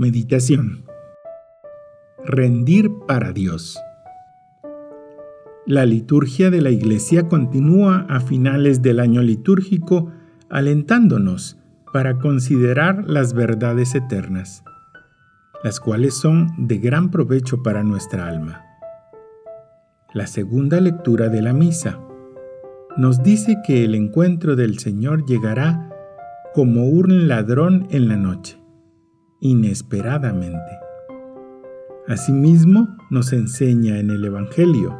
Meditación. Rendir para Dios. La liturgia de la Iglesia continúa a finales del año litúrgico alentándonos para considerar las verdades eternas, las cuales son de gran provecho para nuestra alma. La segunda lectura de la misa nos dice que el encuentro del Señor llegará como un ladrón en la noche inesperadamente. Asimismo, nos enseña en el Evangelio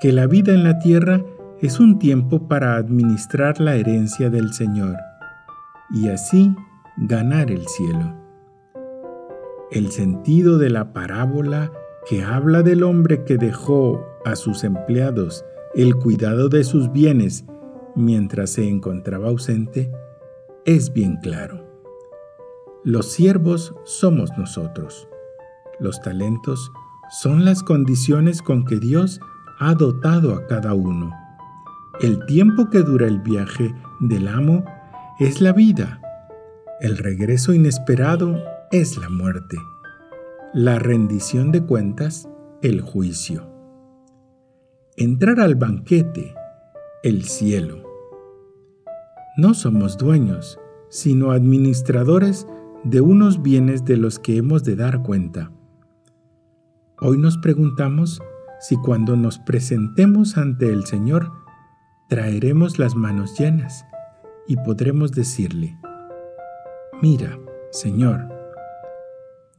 que la vida en la tierra es un tiempo para administrar la herencia del Señor y así ganar el cielo. El sentido de la parábola que habla del hombre que dejó a sus empleados el cuidado de sus bienes mientras se encontraba ausente es bien claro. Los siervos somos nosotros. Los talentos son las condiciones con que Dios ha dotado a cada uno. El tiempo que dura el viaje del amo es la vida. El regreso inesperado es la muerte. La rendición de cuentas, el juicio. Entrar al banquete, el cielo. No somos dueños, sino administradores de unos bienes de los que hemos de dar cuenta. Hoy nos preguntamos si cuando nos presentemos ante el Señor traeremos las manos llenas y podremos decirle, mira, Señor,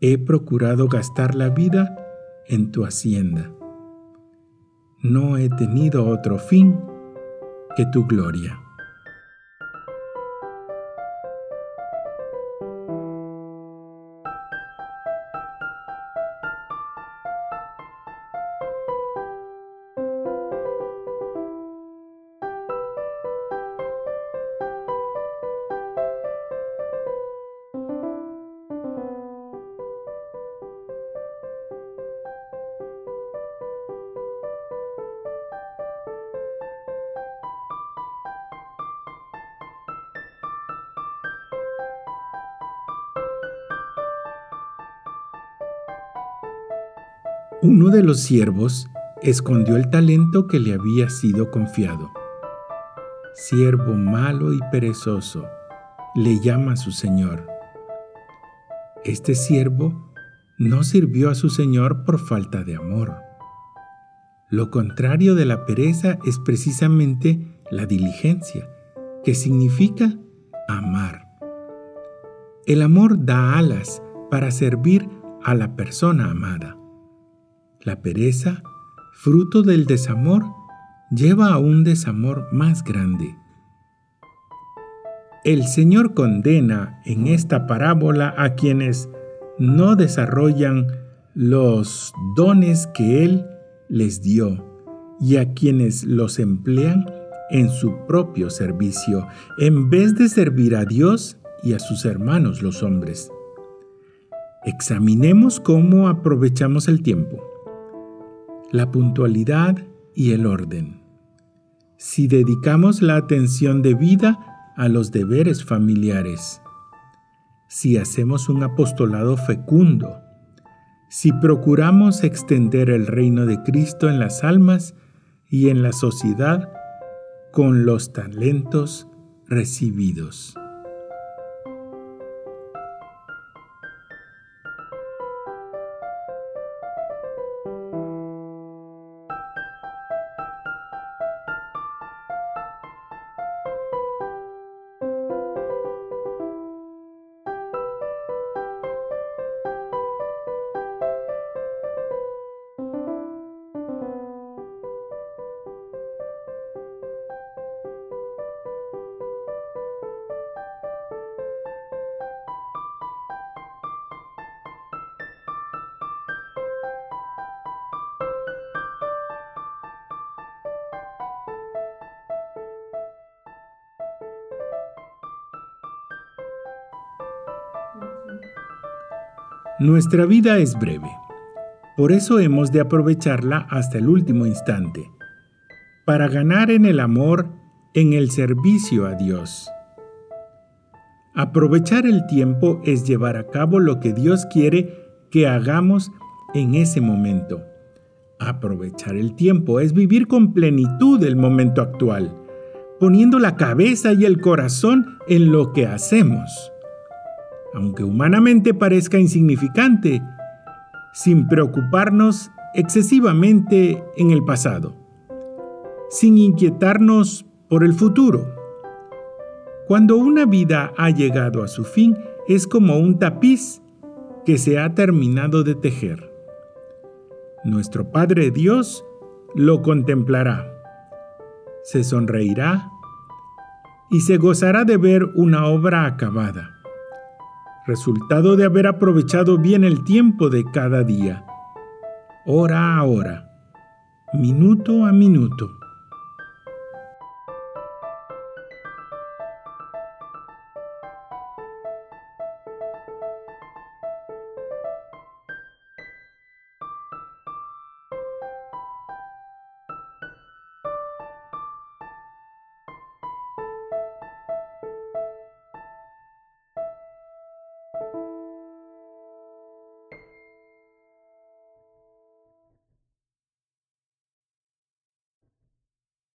he procurado gastar la vida en tu hacienda. No he tenido otro fin que tu gloria. Uno de los siervos escondió el talento que le había sido confiado. Siervo malo y perezoso, le llama a su señor. Este siervo no sirvió a su señor por falta de amor. Lo contrario de la pereza es precisamente la diligencia, que significa amar. El amor da alas para servir a la persona amada. La pereza, fruto del desamor, lleva a un desamor más grande. El Señor condena en esta parábola a quienes no desarrollan los dones que Él les dio y a quienes los emplean en su propio servicio, en vez de servir a Dios y a sus hermanos los hombres. Examinemos cómo aprovechamos el tiempo la puntualidad y el orden. Si dedicamos la atención debida a los deberes familiares, si hacemos un apostolado fecundo, si procuramos extender el reino de Cristo en las almas y en la sociedad con los talentos recibidos. Nuestra vida es breve, por eso hemos de aprovecharla hasta el último instante, para ganar en el amor, en el servicio a Dios. Aprovechar el tiempo es llevar a cabo lo que Dios quiere que hagamos en ese momento. Aprovechar el tiempo es vivir con plenitud el momento actual, poniendo la cabeza y el corazón en lo que hacemos. Aunque humanamente parezca insignificante, sin preocuparnos excesivamente en el pasado, sin inquietarnos por el futuro. Cuando una vida ha llegado a su fin, es como un tapiz que se ha terminado de tejer. Nuestro Padre Dios lo contemplará, se sonreirá y se gozará de ver una obra acabada, resultado de haber aprovechado bien el tiempo de cada día, hora a hora, minuto a minuto